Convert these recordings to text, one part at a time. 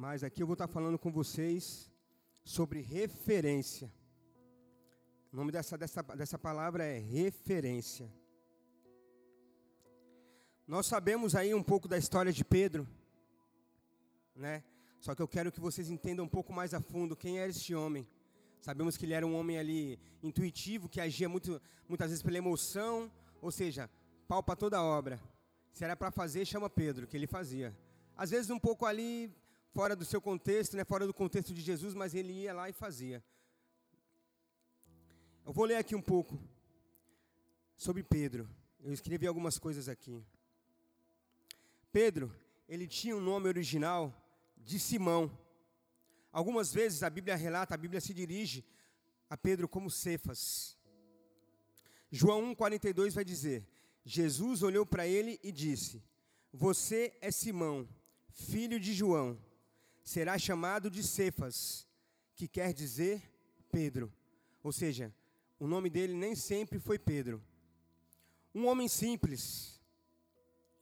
Mas aqui eu vou estar falando com vocês sobre referência. O nome dessa, dessa, dessa palavra é referência. Nós sabemos aí um pouco da história de Pedro, né? Só que eu quero que vocês entendam um pouco mais a fundo quem era esse homem. Sabemos que ele era um homem ali intuitivo, que agia muito, muitas vezes pela emoção, ou seja, pau para toda obra. Se era para fazer, chama Pedro, que ele fazia. Às vezes um pouco ali fora do seu contexto, né, fora do contexto de Jesus, mas ele ia lá e fazia. Eu vou ler aqui um pouco sobre Pedro. Eu escrevi algumas coisas aqui. Pedro, ele tinha um nome original de Simão. Algumas vezes a Bíblia relata, a Bíblia se dirige a Pedro como Cefas. João 1,42 vai dizer: Jesus olhou para ele e disse: Você é Simão, filho de João será chamado de Cefas, que quer dizer Pedro. Ou seja, o nome dele nem sempre foi Pedro. Um homem simples,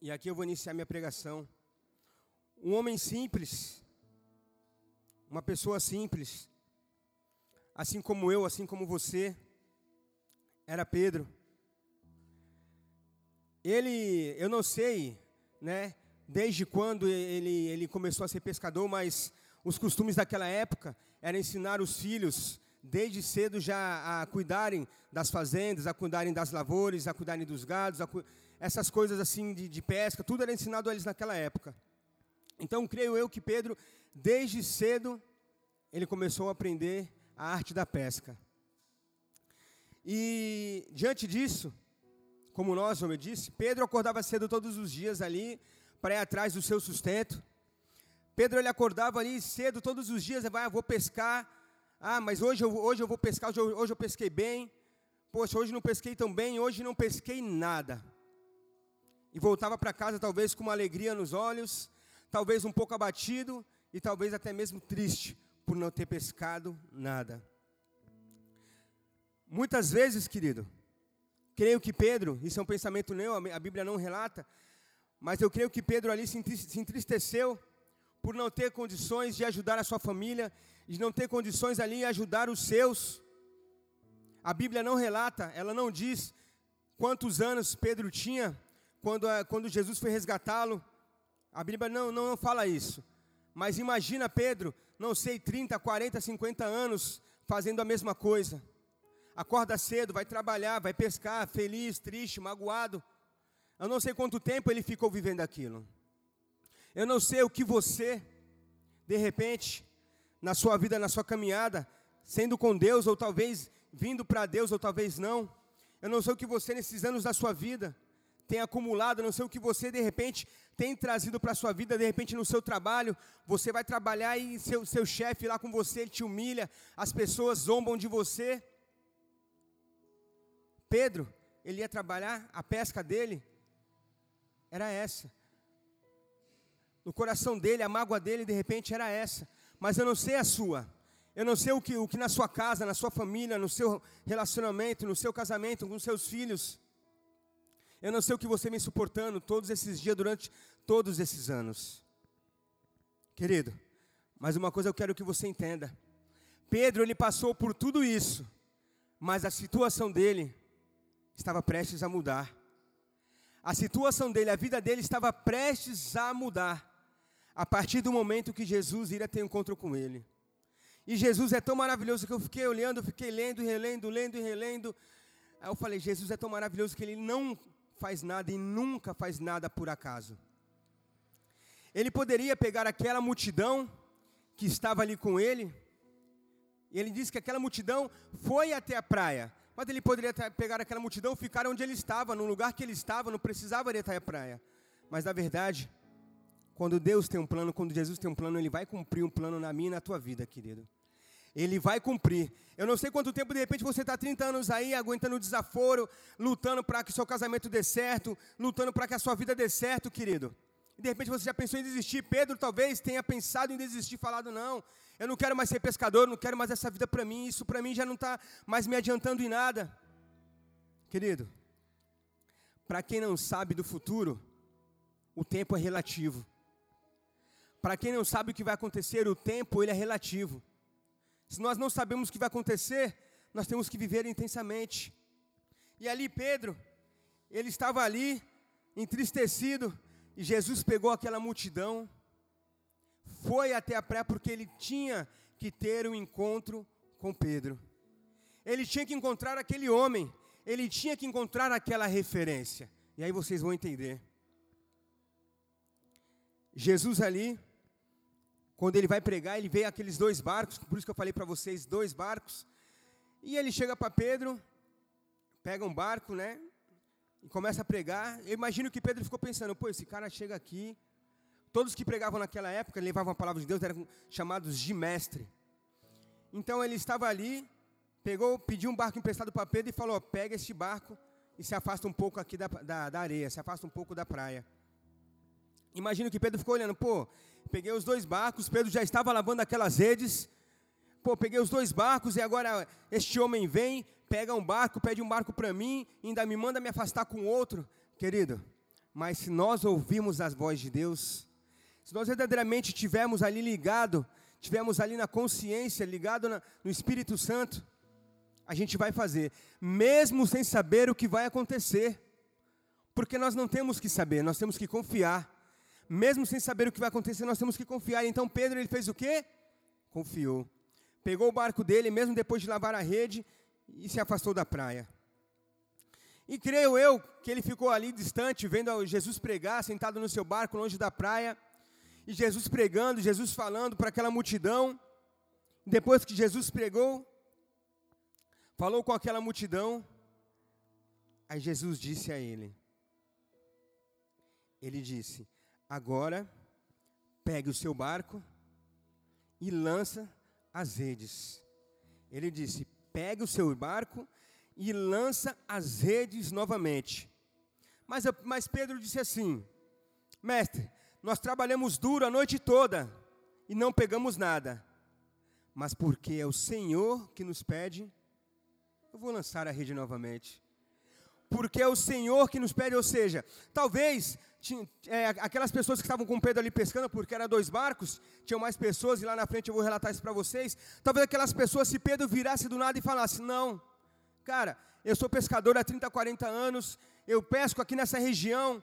e aqui eu vou iniciar minha pregação. Um homem simples, uma pessoa simples, assim como eu, assim como você, era Pedro. Ele, eu não sei, né, desde quando ele, ele começou a ser pescador, mas os costumes daquela época era ensinar os filhos desde cedo já a cuidarem das fazendas, a cuidarem das lavouras, a cuidarem dos gados, cu... essas coisas assim de, de, pesca, tudo era ensinado a eles naquela época. Então, creio eu que Pedro, desde cedo, ele começou a aprender a arte da pesca. E diante disso, como nós, como eu disse, Pedro acordava cedo todos os dias ali, para ir atrás do seu sustento. Pedro ele acordava ali cedo todos os dias, vai, ah, vou pescar. Ah, mas hoje eu, hoje eu vou pescar, hoje eu, hoje eu pesquei bem. Poxa, hoje não pesquei tão bem, hoje não pesquei nada. E voltava para casa talvez com uma alegria nos olhos, talvez um pouco abatido e talvez até mesmo triste por não ter pescado nada. Muitas vezes, querido, creio que Pedro, isso é um pensamento meu, a Bíblia não relata, mas eu creio que Pedro ali se entristeceu por não ter condições de ajudar a sua família, de não ter condições ali de ajudar os seus. A Bíblia não relata, ela não diz quantos anos Pedro tinha quando, quando Jesus foi resgatá-lo. A Bíblia não, não fala isso. Mas imagina Pedro, não sei, 30, 40, 50 anos fazendo a mesma coisa. Acorda cedo, vai trabalhar, vai pescar, feliz, triste, magoado. Eu não sei quanto tempo ele ficou vivendo aquilo. Eu não sei o que você, de repente, na sua vida, na sua caminhada, sendo com Deus, ou talvez vindo para Deus, ou talvez não. Eu não sei o que você, nesses anos da sua vida, tem acumulado, eu não sei o que você, de repente, tem trazido para a sua vida, de repente, no seu trabalho. Você vai trabalhar e seu, seu chefe lá com você, ele te humilha, as pessoas zombam de você. Pedro, ele ia trabalhar, a pesca dele era essa. No coração dele, a mágoa dele, de repente, era essa. Mas eu não sei a sua. Eu não sei o que, o que na sua casa, na sua família, no seu relacionamento, no seu casamento, com seus filhos. Eu não sei o que você vem suportando todos esses dias, durante todos esses anos. Querido, mas uma coisa eu quero que você entenda. Pedro, ele passou por tudo isso, mas a situação dele estava prestes a mudar. A situação dele, a vida dele estava prestes a mudar. A partir do momento que Jesus iria ter encontro com ele. E Jesus é tão maravilhoso que eu fiquei olhando, fiquei lendo, relendo, lendo e relendo. Aí eu falei, Jesus é tão maravilhoso que ele não faz nada e nunca faz nada por acaso. Ele poderia pegar aquela multidão que estava ali com ele, e ele disse que aquela multidão foi até a praia, mas ele poderia pegar aquela multidão, ficar onde ele estava, no lugar que ele estava, não precisava ir até a praia. Mas na verdade, quando Deus tem um plano, quando Jesus tem um plano, Ele vai cumprir um plano na minha e na tua vida, querido. Ele vai cumprir. Eu não sei quanto tempo, de repente, você está 30 anos aí, aguentando o desaforo, lutando para que o seu casamento dê certo, lutando para que a sua vida dê certo, querido. De repente você já pensou em desistir. Pedro talvez tenha pensado em desistir, falado, não, eu não quero mais ser pescador, não quero mais essa vida para mim, isso para mim já não está mais me adiantando em nada. Querido, para quem não sabe do futuro, o tempo é relativo. Para quem não sabe o que vai acontecer, o tempo ele é relativo. Se nós não sabemos o que vai acontecer, nós temos que viver intensamente. E ali Pedro, ele estava ali, entristecido, e Jesus pegou aquela multidão, foi até a praia porque ele tinha que ter um encontro com Pedro. Ele tinha que encontrar aquele homem, ele tinha que encontrar aquela referência. E aí vocês vão entender. Jesus ali, quando ele vai pregar, ele vê aqueles dois barcos, por isso que eu falei para vocês, dois barcos. E ele chega para Pedro, pega um barco, né? E começa a pregar. Eu imagino que Pedro ficou pensando, pô, esse cara chega aqui. Todos que pregavam naquela época, levavam a palavra de Deus, eram chamados de mestre. Então ele estava ali, pegou, pediu um barco emprestado para Pedro e falou: pega este barco e se afasta um pouco aqui da, da, da areia, se afasta um pouco da praia. Imagino que Pedro ficou olhando, pô, peguei os dois barcos, Pedro já estava lavando aquelas redes, pô, peguei os dois barcos e agora este homem vem, pega um barco, pede um barco para mim, ainda me manda me afastar com outro. Querido, mas se nós ouvirmos as vozes de Deus, se nós verdadeiramente estivermos ali ligado, estivermos ali na consciência, ligado na, no Espírito Santo, a gente vai fazer, mesmo sem saber o que vai acontecer, porque nós não temos que saber, nós temos que confiar. Mesmo sem saber o que vai acontecer, nós temos que confiar. Então Pedro ele fez o quê? Confiou. Pegou o barco dele, mesmo depois de lavar a rede, e se afastou da praia. E creio eu que ele ficou ali distante, vendo Jesus pregar, sentado no seu barco, longe da praia, e Jesus pregando, Jesus falando para aquela multidão. Depois que Jesus pregou, falou com aquela multidão, aí Jesus disse a ele: Ele disse: Agora, pegue o seu barco e lança as redes. Ele disse: Pegue o seu barco e lança as redes novamente. Mas, mas Pedro disse assim: Mestre, nós trabalhamos duro a noite toda e não pegamos nada. Mas porque é o Senhor que nos pede, eu vou lançar a rede novamente. Porque é o Senhor que nos pede, ou seja, talvez é, aquelas pessoas que estavam com Pedro ali pescando, porque eram dois barcos, tinham mais pessoas, e lá na frente eu vou relatar isso para vocês. Talvez aquelas pessoas, se Pedro virasse do nada e falasse: Não, cara, eu sou pescador há 30, 40 anos, eu pesco aqui nessa região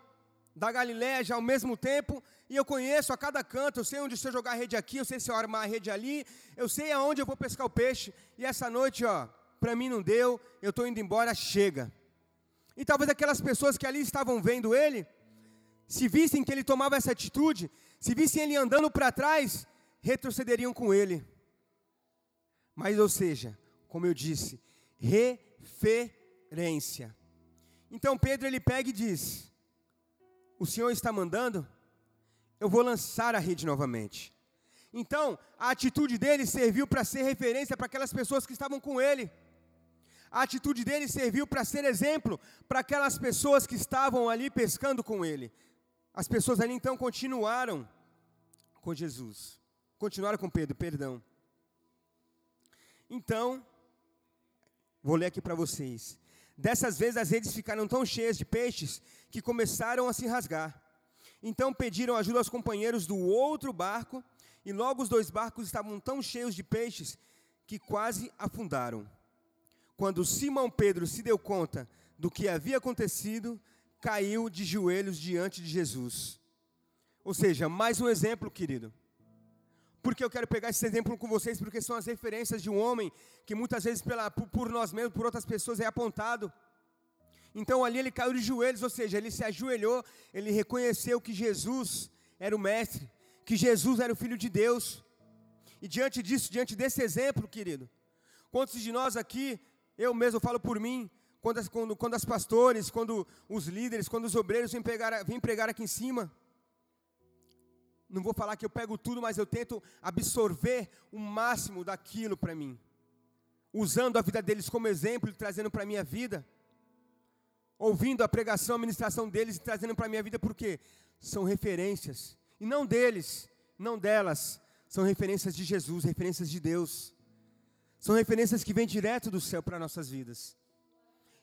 da Galiléia já ao mesmo tempo, e eu conheço a cada canto, eu sei onde se eu jogar a rede aqui, eu sei se eu armar a rede ali, eu sei aonde eu vou pescar o peixe, e essa noite, ó, para mim não deu, eu estou indo embora, chega. E talvez aquelas pessoas que ali estavam vendo ele, se vissem que ele tomava essa atitude, se vissem ele andando para trás, retrocederiam com ele. Mas, ou seja, como eu disse, referência. Então Pedro ele pega e diz: O Senhor está mandando, eu vou lançar a rede novamente. Então, a atitude dele serviu para ser referência para aquelas pessoas que estavam com ele. A atitude dele serviu para ser exemplo para aquelas pessoas que estavam ali pescando com ele. As pessoas ali então continuaram com Jesus. Continuaram com Pedro, perdão. Então, vou ler aqui para vocês. Dessas vezes as redes ficaram tão cheias de peixes que começaram a se rasgar. Então pediram ajuda aos companheiros do outro barco, e logo os dois barcos estavam tão cheios de peixes que quase afundaram. Quando Simão Pedro se deu conta do que havia acontecido, caiu de joelhos diante de Jesus. Ou seja, mais um exemplo, querido. Porque eu quero pegar esse exemplo com vocês, porque são as referências de um homem que muitas vezes pela, por, nós mesmos, por outras pessoas é apontado. Então ali ele caiu de joelhos, ou seja, ele se ajoelhou, ele reconheceu que Jesus era o Mestre, que Jesus era o Filho de Deus. E diante disso, diante desse exemplo, querido, quantos de nós aqui, eu mesmo falo por mim, quando as, quando, quando as pastores, quando os líderes, quando os obreiros vêm pregar, vêm pregar aqui em cima. Não vou falar que eu pego tudo, mas eu tento absorver o máximo daquilo para mim. Usando a vida deles como exemplo e trazendo para a minha vida. Ouvindo a pregação, a ministração deles e trazendo para a minha vida, porque são referências. E não deles, não delas. São referências de Jesus, referências de Deus. São referências que vêm direto do céu para nossas vidas.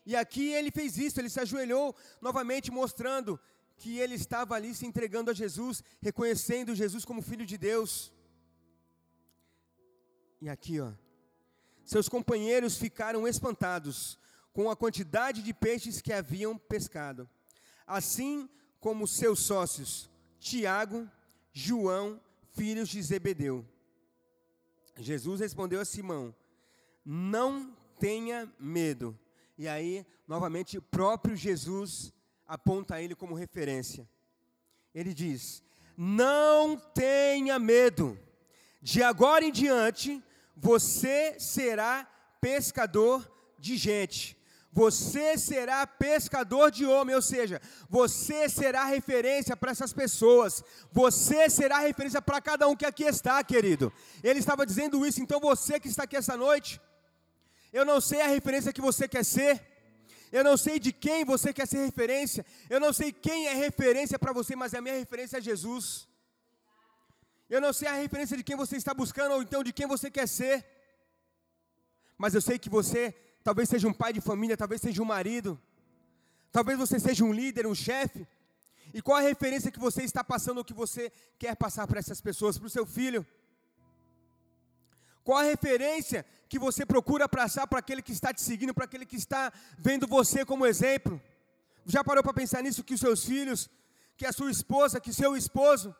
E aqui ele fez isso, ele se ajoelhou novamente, mostrando que ele estava ali se entregando a Jesus, reconhecendo Jesus como filho de Deus. E aqui, ó, seus companheiros ficaram espantados com a quantidade de peixes que haviam pescado, assim como seus sócios, Tiago, João, filhos de Zebedeu. Jesus respondeu a Simão: Não tenha medo. E aí, novamente, o próprio Jesus aponta ele como referência. Ele diz: Não tenha medo. De agora em diante, você será pescador de gente. Você será pescador de homem, ou seja, você será referência para essas pessoas, você será referência para cada um que aqui está, querido. Ele estava dizendo isso, então você que está aqui essa noite, eu não sei a referência que você quer ser, eu não sei de quem você quer ser referência, eu não sei quem é referência para você, mas a minha referência é Jesus. Eu não sei a referência de quem você está buscando, ou então de quem você quer ser, mas eu sei que você talvez seja um pai de família, talvez seja um marido, talvez você seja um líder, um chefe. E qual a referência que você está passando, ou que você quer passar para essas pessoas, para o seu filho? Qual a referência que você procura passar para aquele que está te seguindo, para aquele que está vendo você como exemplo? Já parou para pensar nisso que os seus filhos, que a sua esposa, que seu esposo,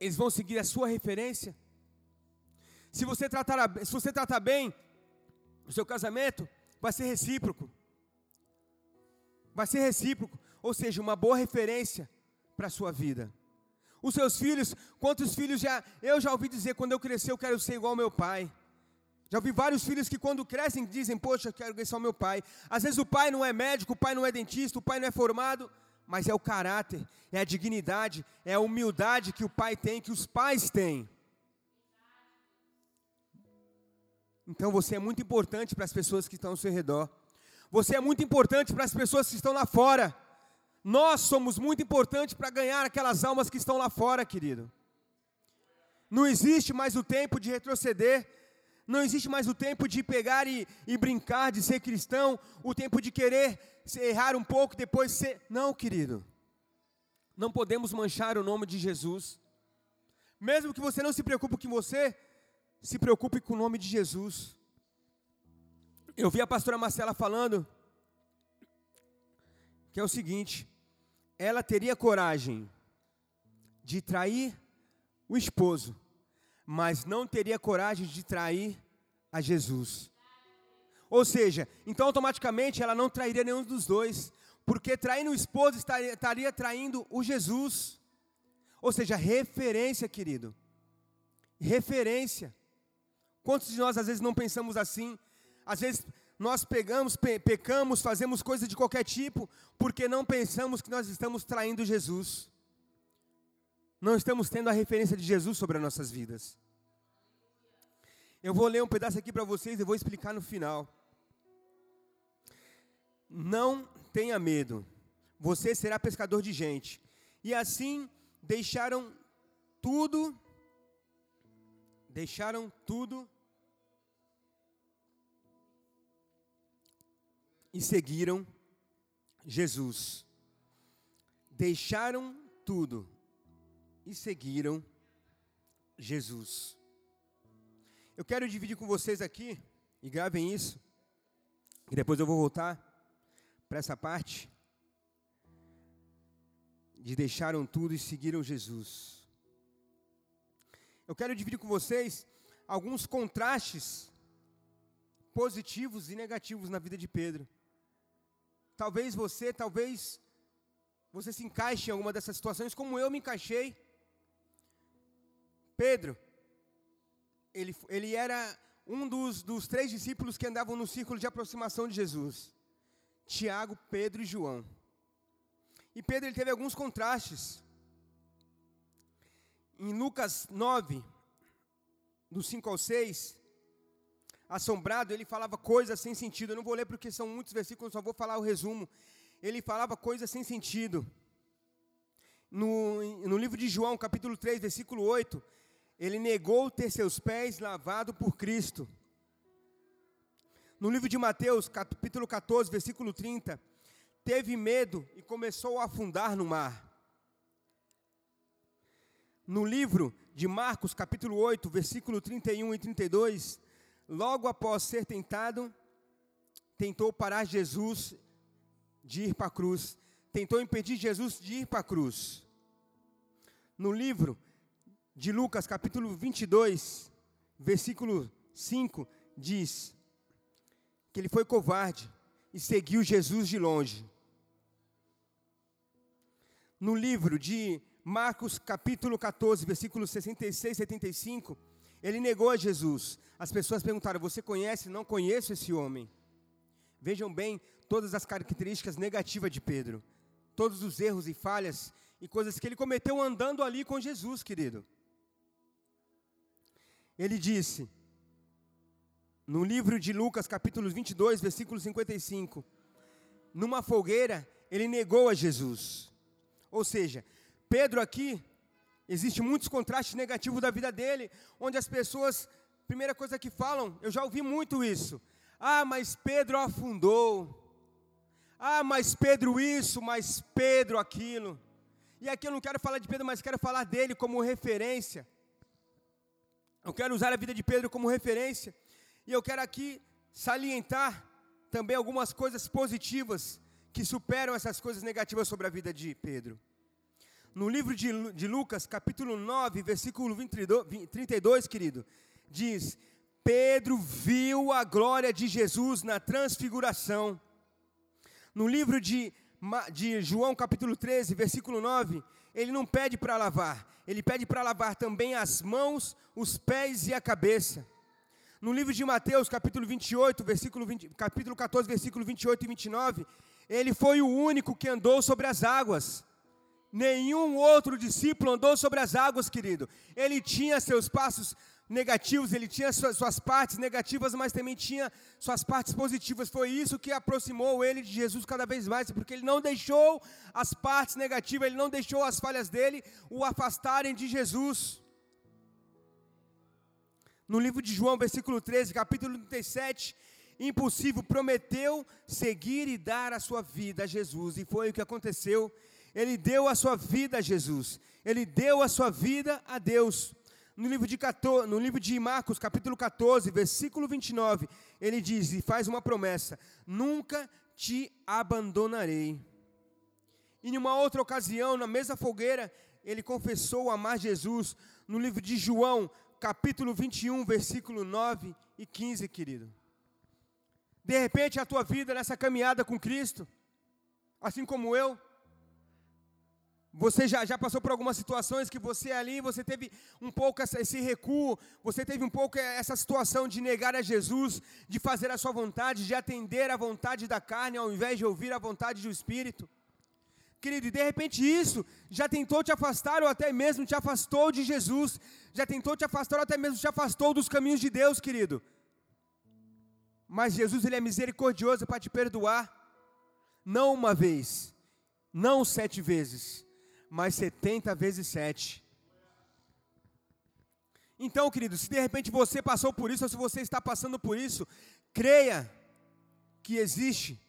eles vão seguir a sua referência? Se você tratar, se você tratar bem o seu casamento, vai ser recíproco. Vai ser recíproco, ou seja, uma boa referência para a sua vida. Os seus filhos, quantos filhos já, eu já ouvi dizer, quando eu crescer eu quero ser igual ao meu pai. Já ouvi vários filhos que quando crescem dizem, poxa, eu quero ser igual ao meu pai. Às vezes o pai não é médico, o pai não é dentista, o pai não é formado, mas é o caráter, é a dignidade, é a humildade que o pai tem, que os pais têm. Então você é muito importante para as pessoas que estão ao seu redor. Você é muito importante para as pessoas que estão lá fora. Nós somos muito importantes para ganhar aquelas almas que estão lá fora, querido. Não existe mais o tempo de retroceder. Não existe mais o tempo de pegar e, e brincar de ser cristão. O tempo de querer errar um pouco depois ser. Não, querido. Não podemos manchar o nome de Jesus. Mesmo que você não se preocupe com você, se preocupe com o nome de Jesus. Eu vi a pastora Marcela falando que é o seguinte: ela teria coragem de trair o esposo, mas não teria coragem de trair a Jesus. Ou seja, então automaticamente ela não trairia nenhum dos dois, porque traindo o esposo estaria, estaria traindo o Jesus. Ou seja, referência, querido. Referência. Quantos de nós às vezes não pensamos assim? Às vezes nós pegamos, pe pecamos, fazemos coisas de qualquer tipo, porque não pensamos que nós estamos traindo Jesus. Não estamos tendo a referência de Jesus sobre as nossas vidas. Eu vou ler um pedaço aqui para vocês e vou explicar no final. Não tenha medo, você será pescador de gente. E assim deixaram tudo, deixaram tudo e seguiram Jesus. Deixaram tudo e seguiram Jesus. Eu quero dividir com vocês aqui, e gravem isso, e depois eu vou voltar para essa parte de deixaram tudo e seguiram Jesus. Eu quero dividir com vocês alguns contrastes positivos e negativos na vida de Pedro. Talvez você, talvez você se encaixe em alguma dessas situações, como eu me encaixei. Pedro, ele, ele era um dos, dos três discípulos que andavam no círculo de aproximação de Jesus: Tiago, Pedro e João. E Pedro ele teve alguns contrastes. Em Lucas 9, do 5 ao 6, assombrado, ele falava coisas sem sentido. Eu não vou ler porque são muitos versículos, só vou falar o resumo. Ele falava coisas sem sentido. No, no livro de João, capítulo 3, versículo 8, ele negou ter seus pés lavados por Cristo. No livro de Mateus, capítulo 14, versículo 30, teve medo e começou a afundar no mar. No livro de Marcos, capítulo 8, versículo 31 e 32, logo após ser tentado, tentou parar Jesus de ir para a cruz, tentou impedir Jesus de ir para a cruz. No livro de Lucas, capítulo 22, versículo 5, diz que ele foi covarde e seguiu Jesus de longe. No livro de Marcos, capítulo 14, versículos 66 e 75, ele negou a Jesus. As pessoas perguntaram: Você conhece? Não conheço esse homem. Vejam bem todas as características negativas de Pedro, todos os erros e falhas e coisas que ele cometeu andando ali com Jesus, querido. Ele disse, no livro de Lucas, capítulo 22, versículo 55, numa fogueira, ele negou a Jesus. Ou seja, Pedro aqui, existe muitos contrastes negativos da vida dele, onde as pessoas, primeira coisa que falam, eu já ouvi muito isso. Ah, mas Pedro afundou. Ah, mas Pedro isso, mas Pedro aquilo. E aqui eu não quero falar de Pedro, mas quero falar dele como referência. Eu quero usar a vida de Pedro como referência. E eu quero aqui salientar também algumas coisas positivas que superam essas coisas negativas sobre a vida de Pedro. No livro de, de Lucas, capítulo 9, versículo 22, 32, querido, diz: Pedro viu a glória de Jesus na transfiguração. No livro de, de João, capítulo 13, versículo 9, ele não pede para lavar, ele pede para lavar também as mãos, os pés e a cabeça. No livro de Mateus, capítulo 28, versículo 20, capítulo 14, versículo 28 e 29, ele foi o único que andou sobre as águas. Nenhum outro discípulo andou sobre as águas, querido. Ele tinha seus passos negativos, ele tinha suas, partes negativas, mas também tinha suas partes positivas. Foi isso que aproximou ele de Jesus cada vez mais, porque ele não deixou as partes negativas, ele não deixou as falhas dele o afastarem de Jesus. No livro de João, versículo 13, capítulo 37, impossível, prometeu seguir e dar a sua vida a Jesus, e foi o que aconteceu. Ele deu a sua vida a Jesus, ele deu a sua vida a Deus no livro, de 14, no livro de Marcos, capítulo 14, versículo 29, ele diz e faz uma promessa: Nunca te abandonarei. E em uma outra ocasião, na mesma fogueira, ele confessou amar Jesus, no livro de João, capítulo 21, versículo 9 e 15, querido. De repente, a tua vida nessa caminhada com Cristo, assim como eu, você já, já passou por algumas situações que você ali, você teve um pouco essa, esse recuo, você teve um pouco essa situação de negar a Jesus, de fazer a sua vontade, de atender a vontade da carne, ao invés de ouvir a vontade do Espírito. Querido, e de repente isso já tentou te afastar, ou até mesmo te afastou de Jesus, já tentou te afastar, ou até mesmo te afastou dos caminhos de Deus, querido. Mas Jesus, Ele é misericordioso para te perdoar, não uma vez, não sete vezes, mais 70 vezes 7. Então, querido, se de repente você passou por isso, ou se você está passando por isso, creia que existe,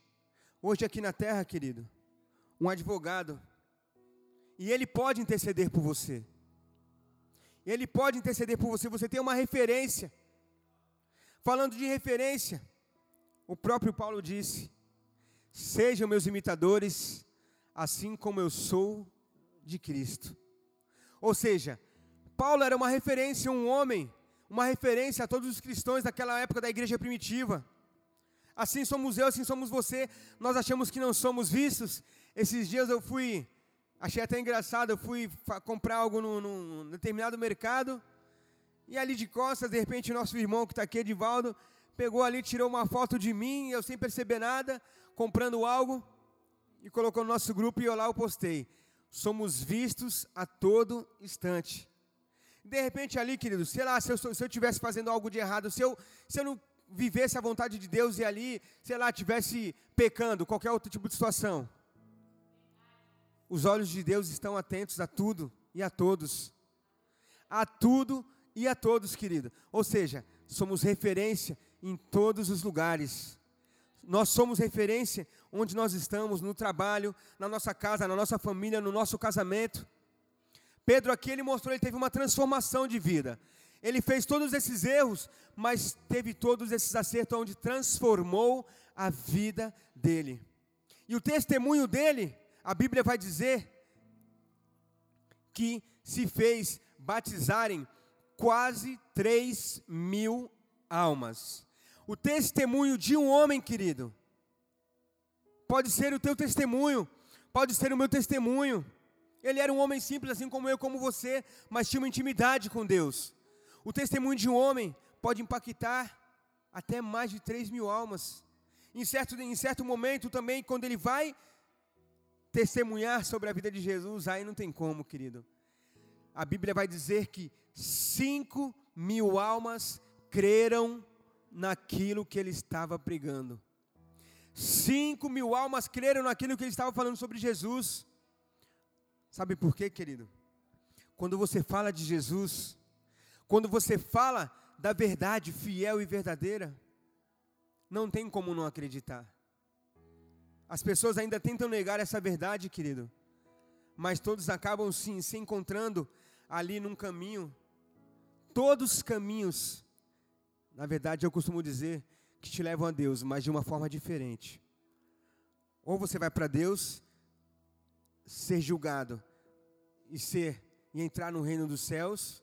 hoje aqui na terra, querido, um advogado, e ele pode interceder por você. Ele pode interceder por você, você tem uma referência. Falando de referência, o próprio Paulo disse: Sejam meus imitadores, assim como eu sou de Cristo. Ou seja, Paulo era uma referência, um homem, uma referência a todos os cristãos daquela época da igreja primitiva. Assim somos eu, assim somos você. Nós achamos que não somos vistos. Esses dias eu fui, achei até engraçado, eu fui comprar algo num, num determinado mercado. E ali de costas, de repente, o nosso irmão que está aqui, Edivaldo, pegou ali, tirou uma foto de mim, eu sem perceber nada, comprando algo, e colocou no nosso grupo e eu lá eu postei somos vistos a todo instante. De repente ali, querido, sei lá, se eu, se eu estivesse fazendo algo de errado, se eu, se eu não vivesse a vontade de Deus e ali, sei lá, estivesse pecando, qualquer outro tipo de situação. Os olhos de Deus estão atentos a tudo e a todos. A tudo e a todos, querido. Ou seja, somos referência em todos os lugares. Nós somos referência onde nós estamos, no trabalho, na nossa casa, na nossa família, no nosso casamento. Pedro aqui ele mostrou, ele teve uma transformação de vida. Ele fez todos esses erros, mas teve todos esses acertos onde transformou a vida dele. E o testemunho dele, a Bíblia vai dizer que se fez batizarem quase 3 mil almas. O testemunho de um homem, querido, pode ser o teu testemunho, pode ser o meu testemunho. Ele era um homem simples, assim como eu, como você, mas tinha uma intimidade com Deus. O testemunho de um homem pode impactar até mais de 3 mil almas. Em certo, em certo momento também, quando ele vai testemunhar sobre a vida de Jesus, aí não tem como, querido. A Bíblia vai dizer que 5 mil almas creram naquilo que ele estava pregando. 5 mil almas creram naquilo que ele estava falando sobre Jesus. Sabe por quê, querido? Quando você fala de Jesus, quando você fala da verdade fiel e verdadeira, não tem como não acreditar. As pessoas ainda tentam negar essa verdade, querido, mas todos acabam sim se encontrando ali num caminho. Todos os caminhos, na verdade, eu costumo dizer que te levam a Deus, mas de uma forma diferente. Ou você vai para Deus ser julgado e ser e entrar no reino dos céus,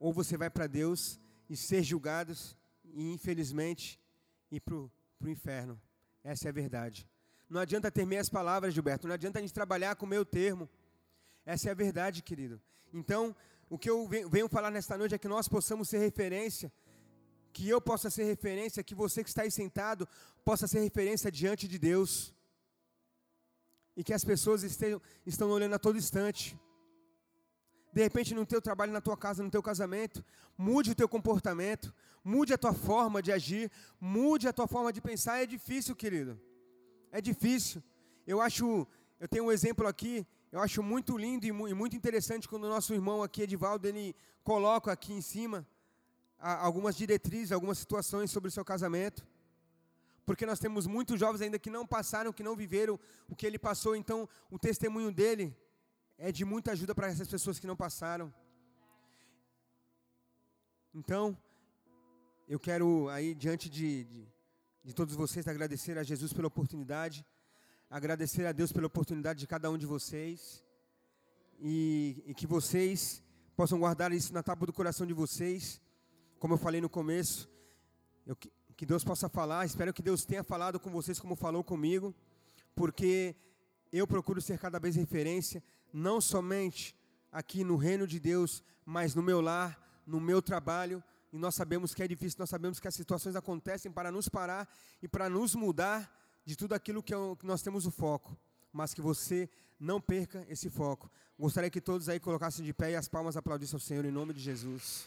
ou você vai para Deus e ser julgado e infelizmente ir para o inferno. Essa é a verdade. Não adianta ter meias palavras, Gilberto. Não adianta a gente trabalhar com o meu termo. Essa é a verdade, querido. Então, o que eu venho falar nesta noite é que nós possamos ser referência, que eu possa ser referência, que você que está aí sentado possa ser referência diante de Deus. E que as pessoas estejam, estão olhando a todo instante de repente no teu trabalho, na tua casa, no teu casamento, mude o teu comportamento, mude a tua forma de agir, mude a tua forma de pensar. É difícil, querido. É difícil. Eu acho, eu tenho um exemplo aqui, eu acho muito lindo e muito interessante quando o nosso irmão aqui, Edivaldo, ele coloca aqui em cima algumas diretrizes, algumas situações sobre o seu casamento. Porque nós temos muitos jovens ainda que não passaram, que não viveram o que ele passou, então o testemunho dele é de muita ajuda para essas pessoas que não passaram. Então, eu quero aí, diante de, de, de, todos vocês, agradecer a Jesus pela oportunidade, agradecer a Deus pela oportunidade de cada um de vocês, e, e que vocês possam guardar isso na tábua do coração de vocês, como eu falei no começo, eu, que Deus possa falar, espero que Deus tenha falado com vocês como falou comigo, porque eu procuro ser cada vez referência, não somente aqui no reino de Deus, mas no meu lar, no meu trabalho. E nós sabemos que é difícil, nós sabemos que as situações acontecem para nos parar e para nos mudar de tudo aquilo que, é que nós temos o foco. Mas que você não perca esse foco. Gostaria que todos aí colocassem de pé e as palmas aplaudissem ao Senhor em nome de Jesus.